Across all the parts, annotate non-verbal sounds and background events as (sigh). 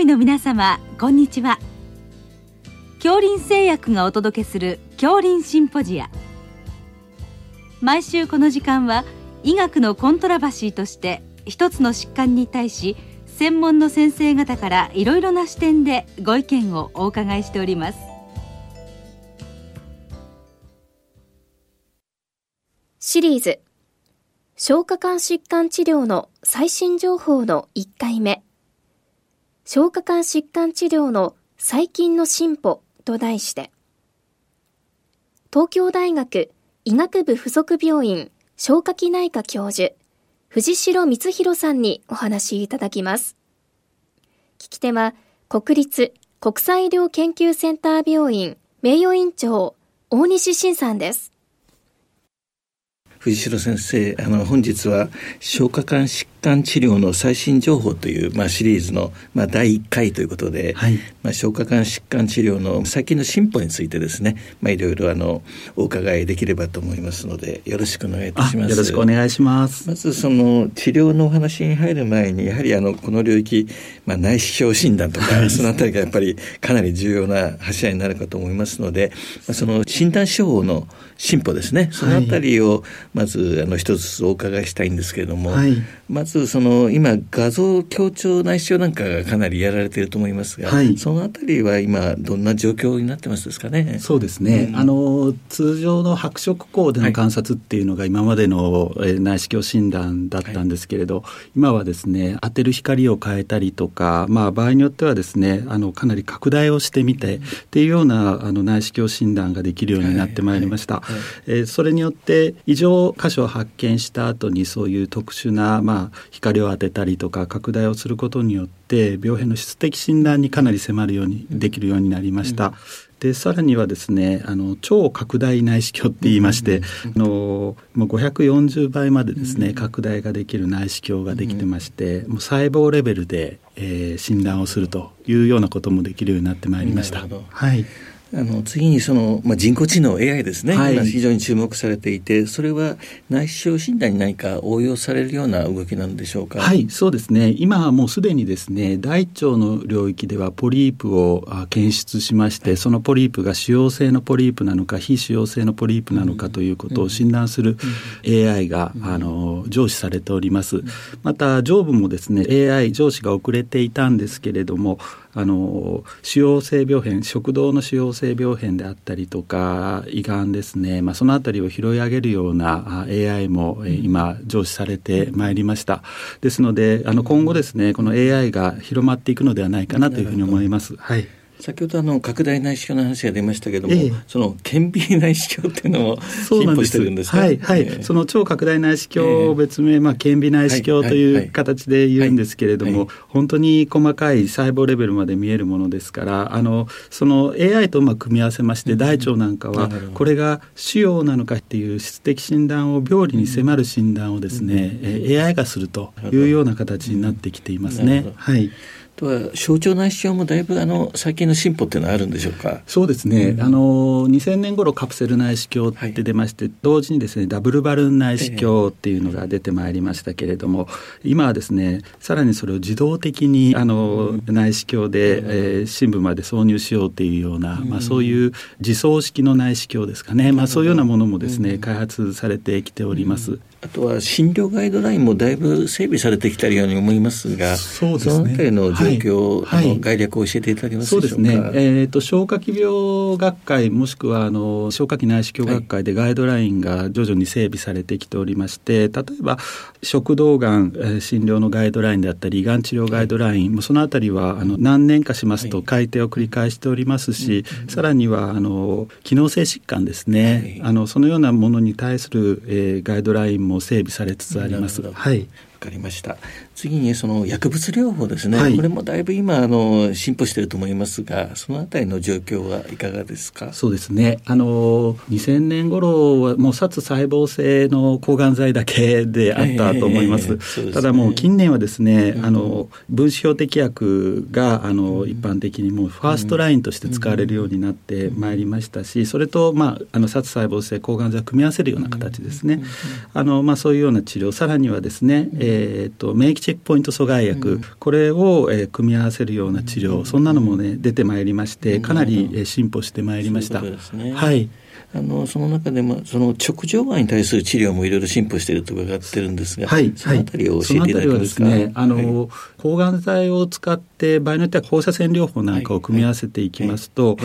医の皆様こんにちは。恐林製薬がお届けする恐林シンポジア。毎週この時間は医学のコントラバシーとして一つの疾患に対し専門の先生方からいろいろな視点でご意見をお伺いしております。シリーズ。消化管疾患治療の最新情報の1回目。消化管疾患治療の最近の進歩と題して東京大学医学部附属病院消化器内科教授藤代光弘さんにお話いただきます。聞き手は、国立国際医療研究センター病院名誉院長、大西晋さんです。藤代先生あの本日は消化管疾患治療の最新情報という、まあ、シリーズの、まあ、第1回ということで、はい、まあ、消化管疾患治療の最近の進歩についてですね、まあ、いろいろあのお伺いできればと思いますのでよろしくお願いいたします。よろしくお願いします。まずその治療のお話に入る前にやはりあのこの領域、まあ、内視鏡診断とか、はい、そのあたりがやっぱりかなり重要な柱になるかと思いますので、まあ、その診断手法の進歩ですね。そのあたりをまずあの一つお伺いしたいんですけれども、はい、まずその今画像強調内視鏡なんかがかなりやられていると思いますが、はい、そのあたりは今どんな状況になってますですかね？そうですね、うん、あの通常の白色光での観察っていうのが今までの内視鏡診断だったんですけれど、はい、今はですね当てる光を変えたりとか、まあ、場合によってはですねあのかなり拡大をしてみて、うん、っていうようなあの内視鏡診断ができるようになってまいりました。はい。えー、それによって異常箇所を発見した後にそういう特殊な、まあ、光を当てたりとか拡大をすることによって病変の質的診断にかなり迫るようにできるようになりました。うん。でさらにはですねあの超拡大内視鏡って言いまして、あのもう540倍までですね、拡大ができる内視鏡ができてまして、もう細胞レベルで、えー、診断をするというようなこともできるようになってまいりました。はいあの次にその、まあ、人工知能 AI ですね、はい、非常に注目されていてそれは内視鏡診断に何か応用されるような動きなんでしょうか？はいそうですね。今はもうすでにですね大腸の領域ではポリープを検出しまして、はい、そのポリープが腫瘍性のポリープなのか非腫瘍性のポリープなのかということを診断する AI が、あの上司されております。また上部もですね AI 上司が遅れていたんですけれどもあの腫瘍性病変食道の腫瘍性病変であったりとか胃がんですね、まあ、そのあたりを拾い上げるような AI も今上司されてまいりました。ですのであの今後ですねこの AI が広まっていくのではないかなというふうに思います。はい先ほどあの拡大内視鏡の話が出ましたけども、ええ、その顕微内視鏡っていうのも進歩してるんですかはい、はい、えー、その超拡大内視鏡を別名、まあ、顕微内視鏡という形で言うんですけれども、本当に細かい細胞レベルまで見えるものですからあのその AI とうまく組み合わせまして、大腸なんかはこれが腫瘍なのかっていう質的診断を病理に迫る診断をですね、うん、AI がするというような形になってきていますね。はいとは小腸内視鏡もだいぶあの最近の進歩っていうのはあるんでしょうか？そうですね、うん、あの2000年頃カプセル内視鏡って出まして、はい、同時にですねダブルバルーン内視鏡っていうのが出てまいりましたけれども、えー、今はですねさらにそれを自動的にあの、うん、内視鏡で、えー、深部まで挿入しようっていうような、うん、まあ、そういう自走式の内視鏡ですかね、まあ、そういうようなものもですね、開発されてきております。あとは診療ガイドラインもだいぶ整備されてきているように思いますが、そうですね、そのあたりの状況、はい、の概略を教えていただけますでしょうか？そうですね。えっ、ー、と消化器病学会もしくはあの消化器内視鏡学会でガイドラインが徐々に整備されてきておりまして、例えば食道がん、えー、診療のガイドラインであったり、がん治療ガイドライン、はい、そのあたりはあの何年かしますと改定を繰り返しておりますし、はい、さらにはあの機能性疾患ですね。あのそのようなものに対する、えー、ガイドラインもも整備されつつあります。はい。わかりました。次にその薬物療法ですね、はい、これもだいぶ今あの進歩していると思いますがそのあたりの状況はいかがですか？そうですね。あの2000年頃はもう殺細胞性の抗がん剤だけであったと思います。えーね、ただもう近年はですね、うん、あの分子標的薬があの、一般的にもうファーストラインとして使われるようになってまいりましたしそれと、まあ、あの殺細胞性抗がん剤を組み合わせるような形ですね、あのまあ、そういうような治療。さらにはですね、えーと免疫チェックポイント阻害薬、うん、これを、えー、組み合わせるような治療、そんなのもね出てまいりましてかなり、えー、進歩してまいりました。ね、はいあのその中でもその直腸がんに対する治療もいろいろ進歩していると伺ってるんですが、はい、そのあたりを教えていただけますか？はい、ね、あの、はい、抗がん剤を使って場合によっては放射線療法なんかを組み合わせていきますと、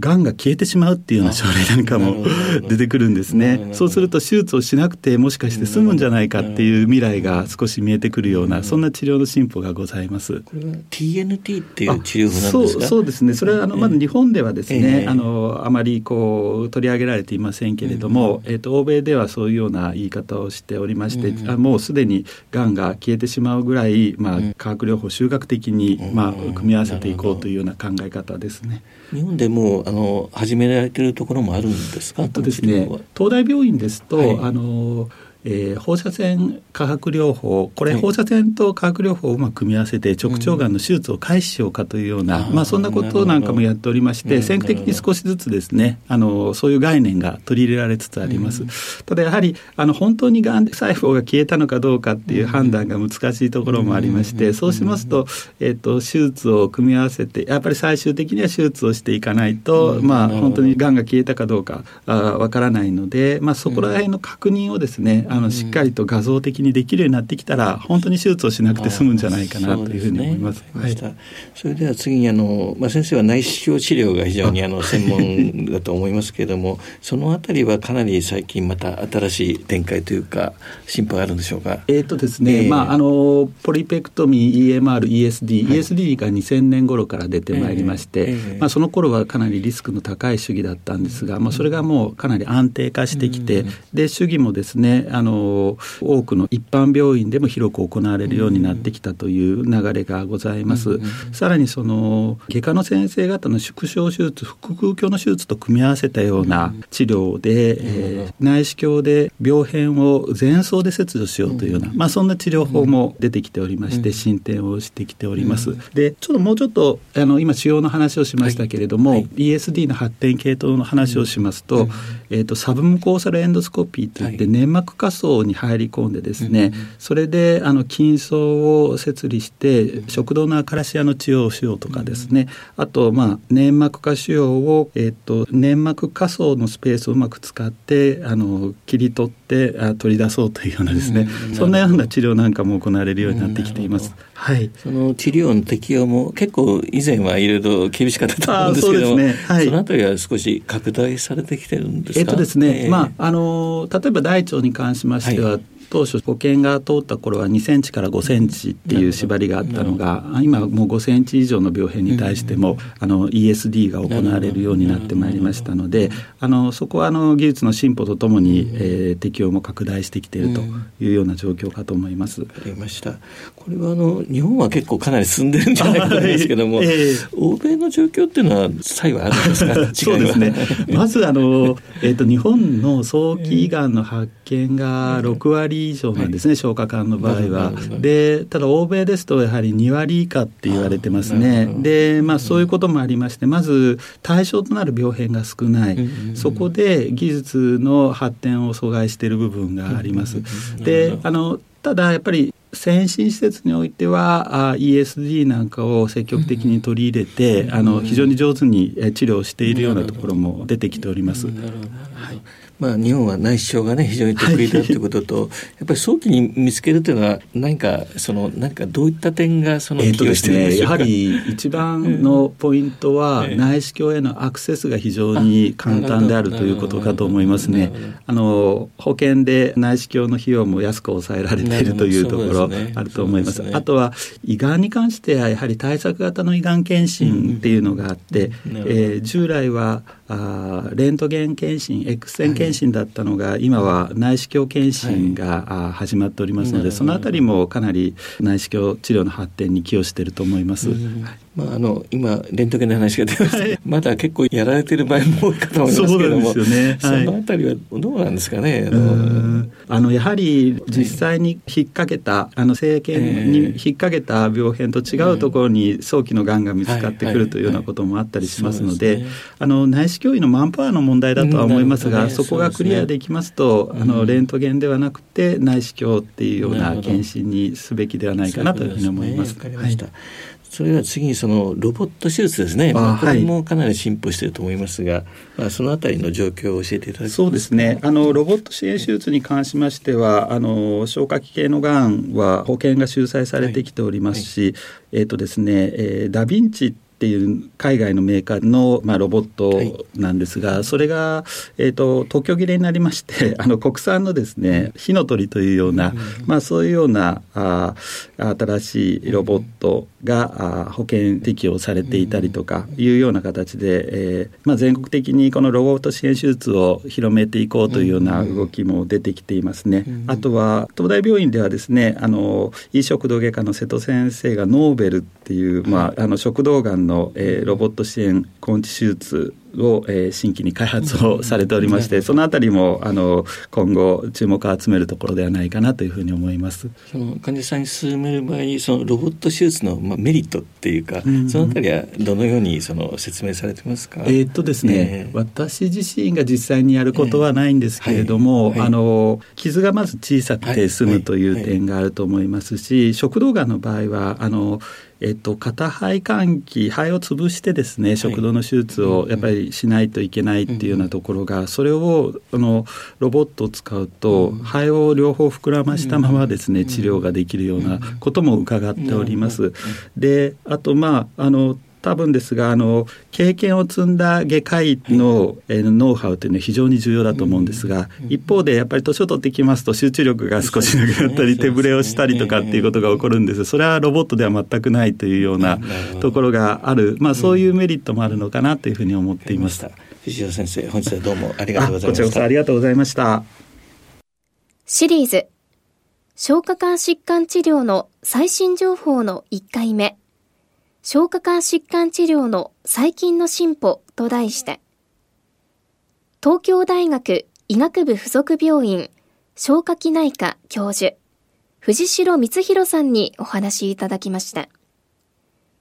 が、んが消えてしまうっていうような症例なんかも出てくるんですね。そうすると手術をしなくてもしかして済むんじゃないかっていう未来が少し見えてくるようなそんな治療の進歩がございます。これは TNT っていう治療法なんですか？そうですね。それはあのまず日本ではですね、あのあまりこう取り上げられていませんけれども、えっ、と欧米ではそういうような言い方をしておりまして、あもうすでにがんが消えてしまうぐらいまあ化学療法修学的にまあ組み合わせていこうというような考え方ですね。日本でもあの始められているところもあるんですか？とですね、東大病院ですと、はい、あのえー、放射線化学療法これ放射線と化学療法をうまく組み合わせて直腸がんの手術を開始しようかというような、うん、まあ、そんなことなんかもやっておりまして先駆的に少しずつですねあのそういう概念が取り入れられつつあります、うん、ただやはりあの本当にがん細胞が消えたのかどうかっていう判断が難しいところもありまして、そうしますと,、えーと、手術を組み合わせてやっぱり最終的には手術をしていかないと、まあ、本当にがんが消えたかどうかわからないので、まあ、そこら辺の確認をですねあのしっかりと画像的にできるようになってきたら本当に手術をしなくて済むんじゃないかなというふうに思います。はい、それでは次にあの、まあ、先生は内視鏡治療が非常にあ。の専門だと思いますけれども (laughs) そのあたりはかなり最近また新しい展開というか進歩があるんでしょうか？えっ、とですね、えー、まああのポリペクトミー EMR ESD、はい、ESD が2000年頃から出てまいりまして、えー、まあその頃はかなりリスクの高い主義だったんですが、まあそれがもうかなり安定化してきて、で主義もですねあの多くの一般病院でも広く行われるようになってきたという流れがございます。さらにその外科の先生方の縮小手術腹腔鏡の手術と組み合わせたような治療で、えー、内視鏡で病変を前奏で切除しようというような、まあ、そんな治療法も出てきておりまして進展をしてきております。でちょっともうちょっとあの今腫瘍の話をしましたけれども、はい。はい、ESD の発展系統の話をしますと,、えーと、サブムコーサルエンドスコピーといって粘膜下層に入り込んでですね、それであの筋層を切離して食道のアカラシアの治療をしようとかですね、あとまあ粘膜下腫瘍を、えーと、粘膜下層のスペースをうまく使ってあの切り取ってあ取り出そうというようなですね、そんなような治療なんかも行われるようになってきています。はい、その治療の適用も結構以前はいろいろ厳しかったと思うんですけども、ね。はい、そのあたりは少し拡大されてきてるんですか？えっとですね、えー、まああの例えば大腸に関しましては、はい。当初保険が通った頃は2センチから5センチっていう縛りがあったのが今もう5センチ以上の病変に対してもあの ESD が行われるようになってまいりましたのであのそこはあの技術の進歩とともに、えー、適用も拡大してきているというような状況かと思います。わかりましたこれはあの日本は結構かなり進んでるんじゃないかと思うんですけども、(laughs) えー、欧米の状況っていうのは差異はあるんですか？そうですね。(laughs) まずあの、(laughs) えーと、日本の早期がんの発見が6割以上なんですね、消化管の場合は。でただ欧米ですとやはり2割以下って言われてますね。でまあそういうこともありましてまず対象となる病変が少ない、そこで技術の発展を阻害している部分があります。であのただやっぱり先進施設においてはあ ESD なんかを積極的に取り入れて、あの非常に上手に治療しているようなところも出てきております。はいまあ、日本は内視鏡がね非常に得意だということと、はい、やっぱり早期に見つけるというのは何かその何かどういった点がそのえとですねやはり一番のポイントは内視鏡へのアクセスが非常に簡単であるということかと思いますね。あの保険で内視鏡の費用も安く抑えられているというところあると思います。すね、あとは胃がんに関してはやはり対策型の胃がん検診っていうのがあって、うん、えー、従来はあレントゲン検診 X 線検診だったのが、はい、今は内視鏡検診が、はい、始まっておりますので、そのあたりもかなり内視鏡治療の発展に寄与していると思います。まあ、あの今レントゲンの話が出ました、はい、まだ結構やられてる場合も多いかと思いますけども。そ,、ね。そのあたりはどうなんですかね。あの。やはり実際に引っ掛けた、あの政権に引っ掛けた病変と違うところに早期のがんが見つかってくるというようなこともあったりしますので、あの内視鏡医のマンパワーの問題だとは思いますが、そこがクリアできますと、あのレントゲンではなくて内視鏡っていうような検診にすべきではないかなというふうに思います。わ、かりました。それは次にそのロボット手術ですね、まあ、これもかなり進歩していると思いますが、はい、まあ、そのあたりの状況を教えていただきそうですね。あのロボット支援手術に関しましてはあの消化器系のがんは保険が収載されてきておりますし、はい。はい、えっ、ー、とですね、えー、ダヴィンチっていう海外のメーカーの、まあ、ロボットなんですが、はい、それが、えーと、特許切れになりまして (laughs) あの国産のですね火の鳥というような、うん、まあ、そういうようなあ新しいロボットが、あ保険適用されていたりとかいうような形で、えーまあ、全国的にこのロボット支援手術を広めていこうというような動きも出てきていますね。あとは東大病院ではですねあの医食道外科の瀬戸先生がノーベルっていう、まあ、あの食道がんのの、えー、ロボット支援根治手術を、えー、新規に開発をされておりまして、そのあたりもあの今後注目を集めるところではないかなというふうに思います。その患者さんに進める場合にそのロボット手術の、まあ、メリットっていうか、うん、そのあたりはどのようにその説明されてますか？えー、っとですね、えー、私自身が実際にやることはないんですけれども、えーはい。はい、あの傷がまず小さくて済むという点があると思いますし、食道がんの場合はあのえっと、片肺換気肺を潰してですね食道の手術をやっぱりしないといけないっていうようなところがそれをあのロボットを使うと肺を両方膨らましたままですね治療ができるようなことも伺っております。であとまああの多分ですがあの経験を積んだ外科医の、えー、ノウハウというのは非常に重要だと思うんですが、一方でやっぱり年を取ってきますと集中力が少しなくなったり、手ぶれをしたりとかっていうことが起こるんですそれはロボットでは全くないというようなところがある、まあ、そういうメリットもあるのかなというふうに思っていました。藤尾先生本日はどうもありがとうございました。こちらこそありがとうございました。シリーズ消化管疾患治療の最新情報の1回目消化管疾患治療の最近の進歩と題して、東京大学医学部附属病院消化器内科教授、藤代光弘さんにお話いただきました。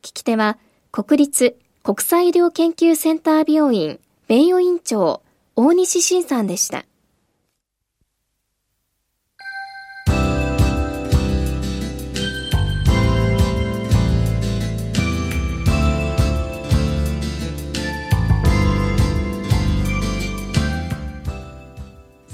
聞き手は、国立国際医療研究センター病院名誉院長、大西晋さんでした。